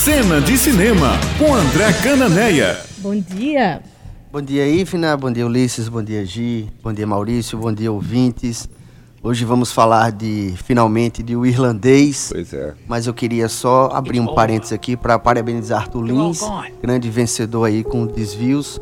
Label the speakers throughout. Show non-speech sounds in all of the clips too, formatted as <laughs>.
Speaker 1: Cena de Cinema, com André Cananeia.
Speaker 2: Bom dia.
Speaker 3: Bom dia, Ifna. Bom dia, Ulisses. Bom dia, Gi. Bom dia, Maurício. Bom dia, ouvintes. Hoje vamos falar de, finalmente, de O Irlandês.
Speaker 4: Pois é.
Speaker 3: Mas eu queria só abrir um parênteses aqui para parabenizar Arthur Lins, grande vencedor aí com desvios.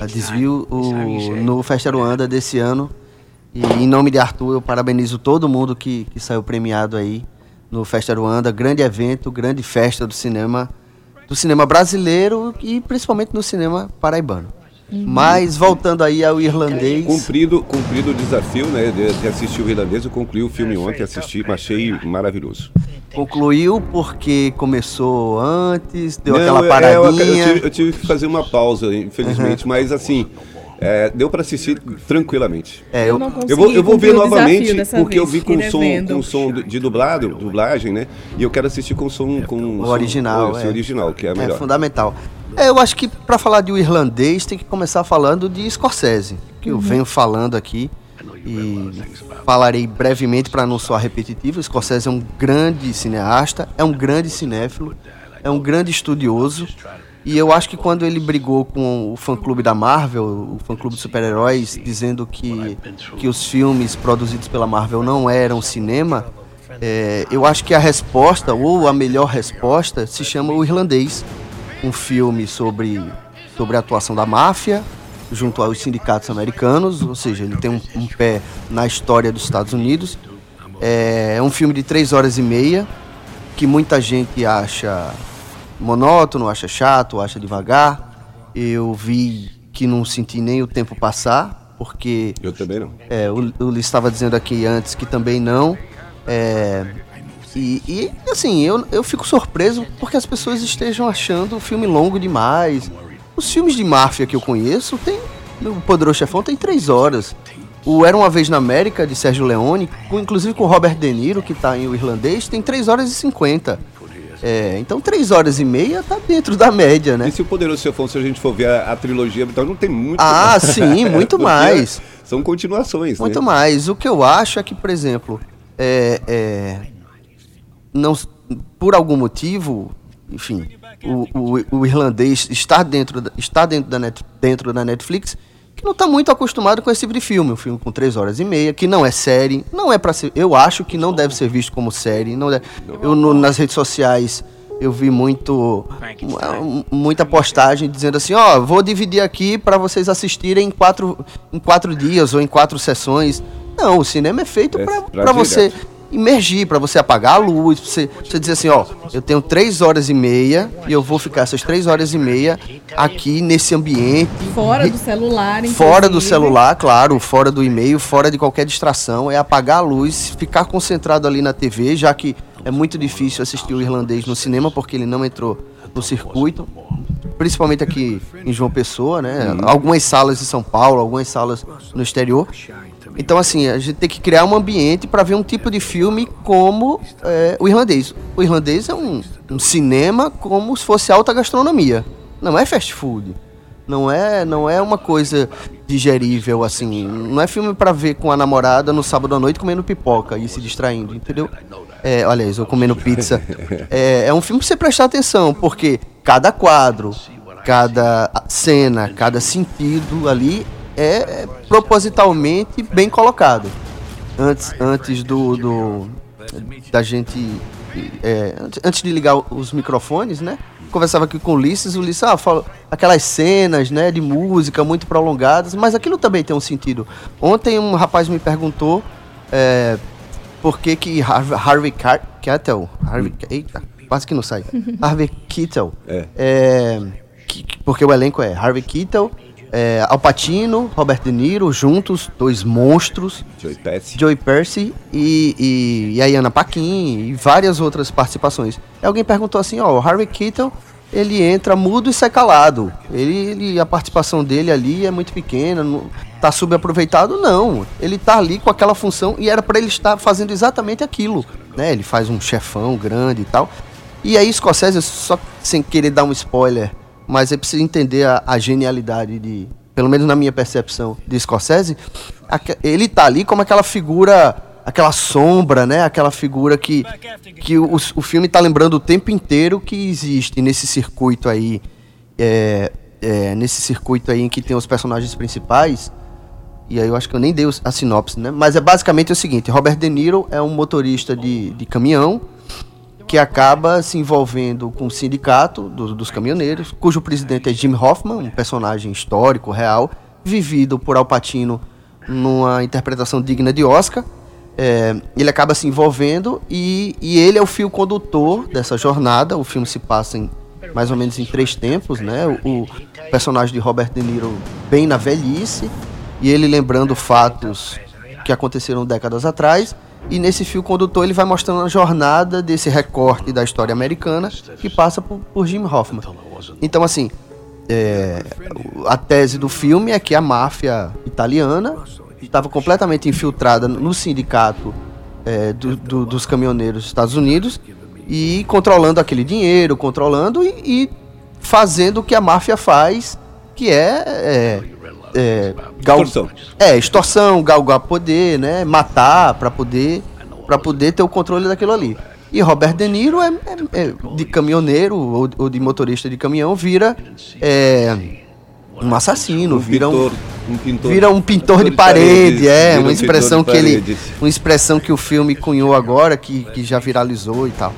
Speaker 3: A desvio o, no Festa Ruanda desse ano. E em nome de Arthur, eu parabenizo todo mundo que, que saiu premiado aí no Festa Ruanda. Grande evento, grande festa do cinema, do cinema brasileiro e principalmente no cinema paraibano. Mas voltando aí ao irlandês.
Speaker 4: Cumprido, cumprido o desafio, né, de, de assistir o irlandês, eu concluí o filme ontem, assisti, mas achei maravilhoso.
Speaker 3: Concluiu porque começou antes, deu
Speaker 4: Não,
Speaker 3: aquela
Speaker 4: é,
Speaker 3: paradinha.
Speaker 4: eu, eu tive, eu tive que fazer uma pausa, infelizmente, mas assim, é, deu para assistir tranquilamente.
Speaker 3: É, eu,
Speaker 2: não consegui
Speaker 4: Eu vou, eu vou ver novamente, porque eu vi com som, com som de dublado, dublagem, né? E eu quero assistir com som com
Speaker 3: O
Speaker 4: som-
Speaker 3: original, é.
Speaker 4: original, que é
Speaker 3: é
Speaker 4: melhor.
Speaker 3: fundamental. É, eu acho que para falar de o irlandês tem que começar falando de Scorsese, que eu venho falando aqui e falarei brevemente para não soar repetitivo. Scorsese é um grande cineasta, é um grande cinéfilo, é um grande estudioso. E eu acho que quando ele brigou com o fã-clube da Marvel, o fã-clube de super-heróis, dizendo que, que os filmes produzidos pela Marvel não eram cinema, é, eu acho que a resposta, ou a melhor resposta, se chama O Irlandês. Um filme sobre, sobre a atuação da máfia junto aos sindicatos americanos, ou seja, ele tem um, um pé na história dos Estados Unidos. É, é um filme de três horas e meia, que muita gente acha monótono, acha chato, acha devagar. Eu vi que não senti nem o tempo passar, porque
Speaker 4: Eu também não.
Speaker 3: é, o, o Liz estava dizendo aqui antes que também não. É, e, e, assim, eu, eu fico surpreso porque as pessoas estejam achando o filme longo demais. Os filmes de máfia que eu conheço tem. O Poderoso Chefão tem três horas. O Era Uma Vez na América, de Sérgio Leone, com, inclusive com o Robert De Niro, que está em O Irlandês, tem três horas e cinquenta. É, então três horas e meia tá dentro da média, né?
Speaker 4: E se o Poderoso Chefão, se a gente for ver a, a trilogia, então não tem muito.
Speaker 3: Ah, <laughs> sim, muito <laughs> mais.
Speaker 4: São continuações,
Speaker 3: Muito
Speaker 4: né?
Speaker 3: mais. O que eu acho é que, por exemplo, é, é, não, por algum motivo, enfim, o, o, o irlandês está dentro, da- está dentro da, net, dentro da Netflix, não está muito acostumado com esse tipo de filme, um filme com três horas e meia, que não é série, não é para ser, eu acho que não deve ser visto como série, não deve- eu no- nas redes sociais eu vi muito mu- muita postagem dizendo assim, ó, vou dividir aqui para vocês assistirem em quatro, em quatro dias ou em quatro sessões. Não, o cinema é feito
Speaker 4: É,
Speaker 3: para
Speaker 4: pra
Speaker 3: você
Speaker 4: direto.
Speaker 3: Imergir, para você apagar a luz, pra você, você dizer assim, ó, eu tenho três horas e meia e eu vou ficar essas três horas e meia aqui nesse ambiente.
Speaker 2: Fora do celular,
Speaker 3: Fora do
Speaker 2: inclusive.
Speaker 3: celular, claro, fora do e-mail, fora de qualquer distração, é apagar a luz, ficar concentrado ali na TV, já que é muito difícil assistir o irlandês no cinema porque ele não entrou no circuito, principalmente aqui em João Pessoa, né? Algumas salas em São Paulo, algumas salas no exterior. Então, assim, a gente tem que criar um ambiente para ver um tipo de filme como é, o irlandês. O irlandês é um, um cinema como se fosse alta gastronomia. Não é fast food. Não é, não é uma coisa digerível assim. Não é filme para ver com a namorada no sábado à noite comendo pipoca e se distraindo, entendeu? É, olha isso, ou comendo pizza. É, é um filme pra você prestar atenção, porque cada quadro, cada cena, cada sentido ali é é propositalmente bem colocado. Antes, antes do, do da gente é, antes- de ligar os microfones, né? Conversava aqui com o Ulisses, o Ulisses ah, falou aquelas cenas, né, de música muito prolongadas, mas aquilo também tem um sentido. Ontem um rapaz me perguntou é, por que que Harvey, Harvey Car- Keitel, Harvey, eita, quase que não sai, <laughs> Harvey Keitel,
Speaker 4: É.
Speaker 3: é, que- porque o elenco é Harvey Keitel, é, Al Pacino, Robert De Niro, juntos, dois monstros,
Speaker 4: Joey Pesci.
Speaker 3: Joey Percy e, e, e a Iana Paquin e várias outras participações. Aí alguém perguntou assim, ó, o Harvey Keitel, ele entra mudo e sai calado. Ele, ele- a participação dele ali é muito pequena, não, tá subaproveitado? Não. Ele tá ali com aquela função e era para ele estar fazendo exatamente aquilo, né? Ele faz um chefão grande e tal. E aí Scorsese, só sem querer dar um spoiler, mas é preciso entender a, a genialidade de, pelo menos na minha percepção, de Scorsese, ele tá ali como aquela figura aquela sombra, né? Aquela figura que, que o, o filme está lembrando o tempo inteiro que existe nesse circuito aí, é, é, nesse circuito aí em que tem os personagens principais. E aí eu acho que eu nem dei a sinopse, né? Mas é basicamente o seguinte: Robert De Niro é um motorista de, de caminhão que acaba se envolvendo com o sindicato do, dos caminhoneiros, cujo presidente é Jim Hoffman, um personagem histórico, real, vivido por Al Pacino numa interpretação digna de Oscar. É, ele acaba se envolvendo e, e ele é o fio condutor dessa jornada. O filme se passa em mais ou menos em três tempos, né? O, o personagem de Robert De Niro bem na velhice e ele lembrando fatos que aconteceram décadas atrás. E nesse fio condutor ele vai mostrando a jornada desse recorte da história americana que passa por, por Jim Hoffman. Então, assim, é, a tese do filme é que a máfia italiana estava completamente infiltrada no sindicato é, do, do, dos caminhoneiros dos Estados Unidos e controlando aquele dinheiro, controlando e, e fazendo o que a máfia faz, que é, é, é extorsão. É, extorsão, galgar poder, né, matar para poder para poder ter o controle daquilo ali. E Robert De Niro é, é, é de caminhoneiro ou, ou, de motorista de caminhão vira é, um assassino, um vira pintor, um, um pintor, vira um pintor, pintor de, parede, de é, uma expressão que ele, uma expressão que o filme cunhou agora, que, que já viralizou e tal.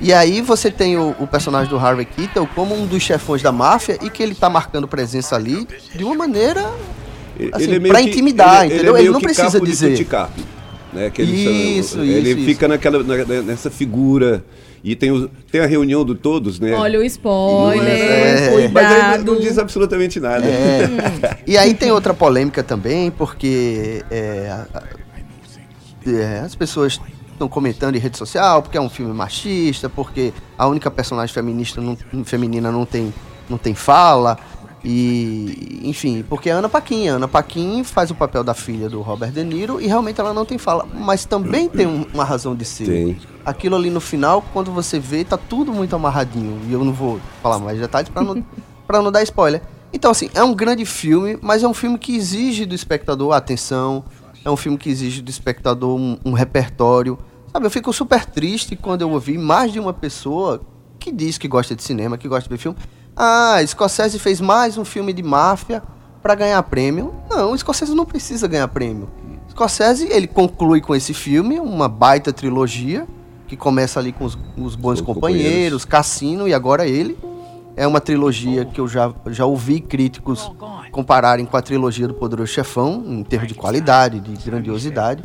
Speaker 3: E aí você tem o, o, personagem do Harvey Keitel como um dos chefões da máfia e que ele tá marcando presença ali de uma maneira assim, é para intimidar, ele, entendeu? Ele, é ele não precisa dizer. De
Speaker 4: né? Que ele, isso, ele isso, fica isso. Naquela, nessa figura e tem, o, tem a reunião do todos, né?
Speaker 2: Olha o spoiler, é, cuidado.
Speaker 4: Mas não diz absolutamente nada.
Speaker 3: É. <laughs> e aí tem outra polêmica também, porque é, é, as pessoas estão comentando em rede social porque é um filme machista, porque a única personagem feminista não, feminina não tem, não tem fala. E, enfim, porque a Ana Paquin, a Ana Paquin faz o papel da filha do Robert De Niro e realmente ela não tem fala, mas também tem uma razão de ser. Tem. Aquilo ali no final, quando você vê, tá tudo muito amarradinho. E eu não vou falar mais detalhes para não, <laughs> pra não dar spoiler. Então, assim, é um grande filme, mas é um filme que exige do espectador atenção, é um filme que exige do espectador um, um repertório. Sabe, eu fico super triste quando eu ouvi mais de uma pessoa que diz que gosta de cinema, que gosta de ver filme, ah, Scorsese fez mais um filme de máfia para ganhar prêmio. Não, o Scorsese não precisa ganhar prêmio. Scorsese, ele conclui com esse filme uma baita trilogia, que começa ali com os, os bons companheiros, companheiros, Cassino e agora ele. É uma trilogia que eu já, já ouvi críticos compararem com a trilogia do Poderoso Chefão, em termos de qualidade, de grandiosidade.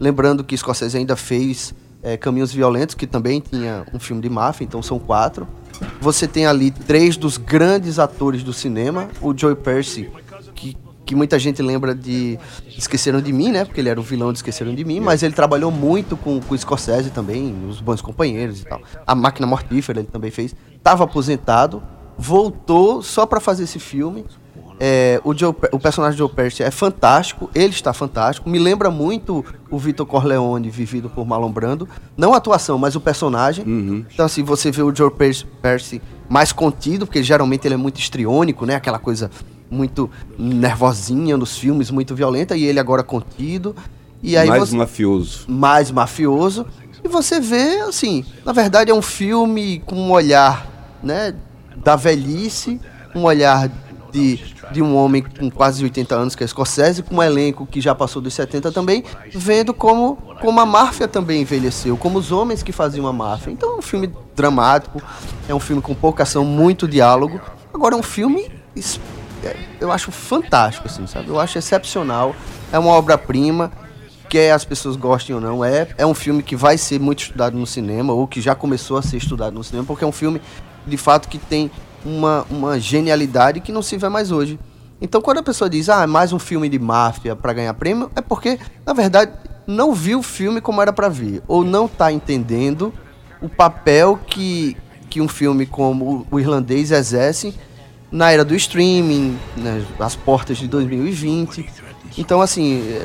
Speaker 3: Lembrando que Scorsese ainda fez é, Caminhos Violentos, que também tinha um filme de máfia, então são quatro. Você tem ali três dos grandes atores do cinema, o Joe Percy, que, que muita gente lembra de Esqueceram de Mim, né? Porque ele era o vilão de Esqueceram de Mim, mas ele trabalhou muito com, com o Scorsese também, os Bons Companheiros e tal. A Máquina Mortífera ele também fez. Tava aposentado, voltou só para fazer esse filme é, o, Joe, o personagem de Joe Pesci é fantástico, ele está fantástico. Me lembra muito o Vitor Corleone, vivido por Marlon Brando. Não a atuação, mas o personagem. Uhum. Então, assim, você vê o Joe Pesci mais contido, porque geralmente ele é muito estriônico, né? Aquela coisa muito nervosinha nos filmes, muito violenta, e ele agora contido. E aí
Speaker 4: mais
Speaker 3: você...
Speaker 4: mafioso.
Speaker 3: Mais mafioso. E você vê, assim, na verdade é um filme com um olhar, né, da velhice, um olhar de, de um homem com quase 80 anos, que é Scorsese, com um elenco que já passou dos 70 também, vendo como, como a máfia também envelheceu, como os homens que faziam a máfia. Então é um filme dramático, é um filme com pouca ação, muito diálogo. Agora é um filme, é, eu acho fantástico, assim, sabe? Eu acho excepcional, é uma obra-prima, quer as pessoas gostem ou não, é, é um filme que vai ser muito estudado no cinema, ou que já começou a ser estudado no cinema, porque é um filme, de fato, que tem uma, uma genialidade que não se vê mais hoje. Então, quando a pessoa diz, ah, é mais um filme de máfia para ganhar prêmio, é porque, na verdade, não viu o filme como era para ver, ou não está entendendo o papel que, que um filme como o irlandês exerce na era do streaming, né, as portas de 2020. Então, assim,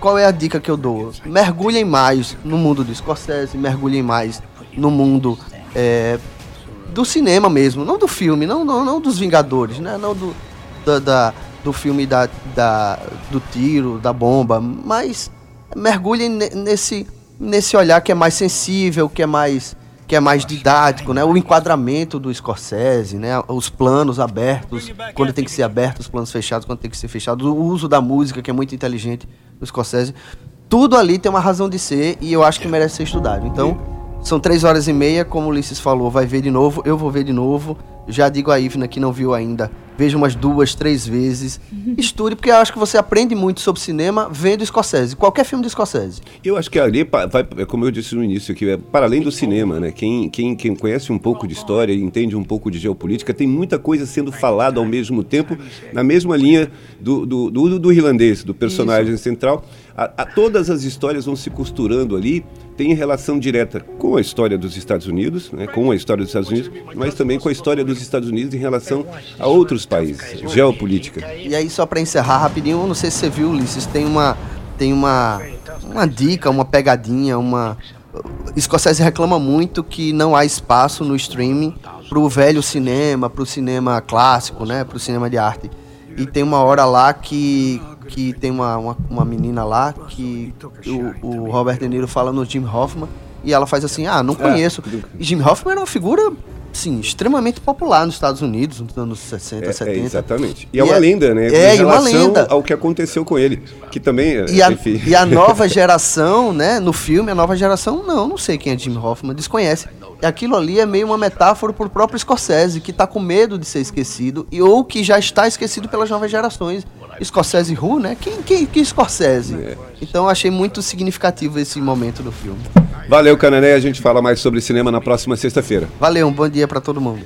Speaker 3: qual é a dica que eu dou? Mergulhem mais no mundo do Scorsese, mergulhem mais no mundo é, do cinema mesmo, não do filme, não, não, não dos Vingadores, né? Não do, da, da, do filme da, da, do tiro, da bomba, mas mergulhem nesse, nesse olhar que é mais sensível, que é mais que é mais didático, né? O enquadramento do Scorsese, né? Os planos abertos, quando tem que ser aberto, os planos fechados, quando tem que ser fechado, o uso da música, que é muito inteligente do Scorsese. Tudo ali tem uma razão de ser e eu acho que merece ser estudado. Então, são três horas e meia, como o Ulisses falou, vai ver de novo, eu vou ver de novo. Já digo a Ivna que não viu ainda, veja umas duas, três vezes. <laughs> Estude, porque eu acho que você aprende muito sobre cinema vendo Scorsese, qualquer filme do Scorsese.
Speaker 4: Eu acho que ali, vai, como eu disse no início, que é para além do cinema, né? Quem, quem, quem conhece um pouco de história e entende um pouco de geopolítica, tem muita coisa sendo falada ao mesmo tempo, na mesma linha do, do, do, do irlandês, do personagem Isso. central. A, a, todas as histórias vão se costurando ali tem relação direta com a história dos Estados Unidos, né, com a história dos Estados Unidos, mas também com a história dos Estados Unidos em relação a outros países, geopolítica.
Speaker 3: E aí, só para encerrar rapidinho, não sei se você viu, Ulisses, tem uma, tem uma, uma dica, uma pegadinha, uma. Scorsese reclama muito que não há espaço no streaming para o velho cinema, para o cinema clássico, né, para o cinema de arte. E tem uma hora lá que que tem uma, uma, uma menina lá que o, o, Robert De Niro fala no Jim Hoffman e ela faz assim, ah, não é. conheço. É. E Jim Hoffman era uma figura sim, extremamente popular nos Estados Unidos, nos anos 60, é, 70. É,
Speaker 4: exatamente. E é uma é, lenda, né? É, em uma lenda. ao que aconteceu com ele, que também,
Speaker 3: e a, enfim. E a <laughs> nova geração, né, no filme, a nova geração, não, não sei quem é Jim Hoffman, desconhece. E aquilo ali é meio uma metáfora para o próprio Scorsese, que está com medo de ser esquecido, e ou que já está esquecido pelas novas gerações. Scorsese Who, né? Quem, quem, quem Scorsese? É. Então achei muito significativo esse momento do filme.
Speaker 4: Valeu, Canané. A gente fala mais sobre cinema na próxima sexta-feira.
Speaker 3: Valeu, um bom dia para todo mundo.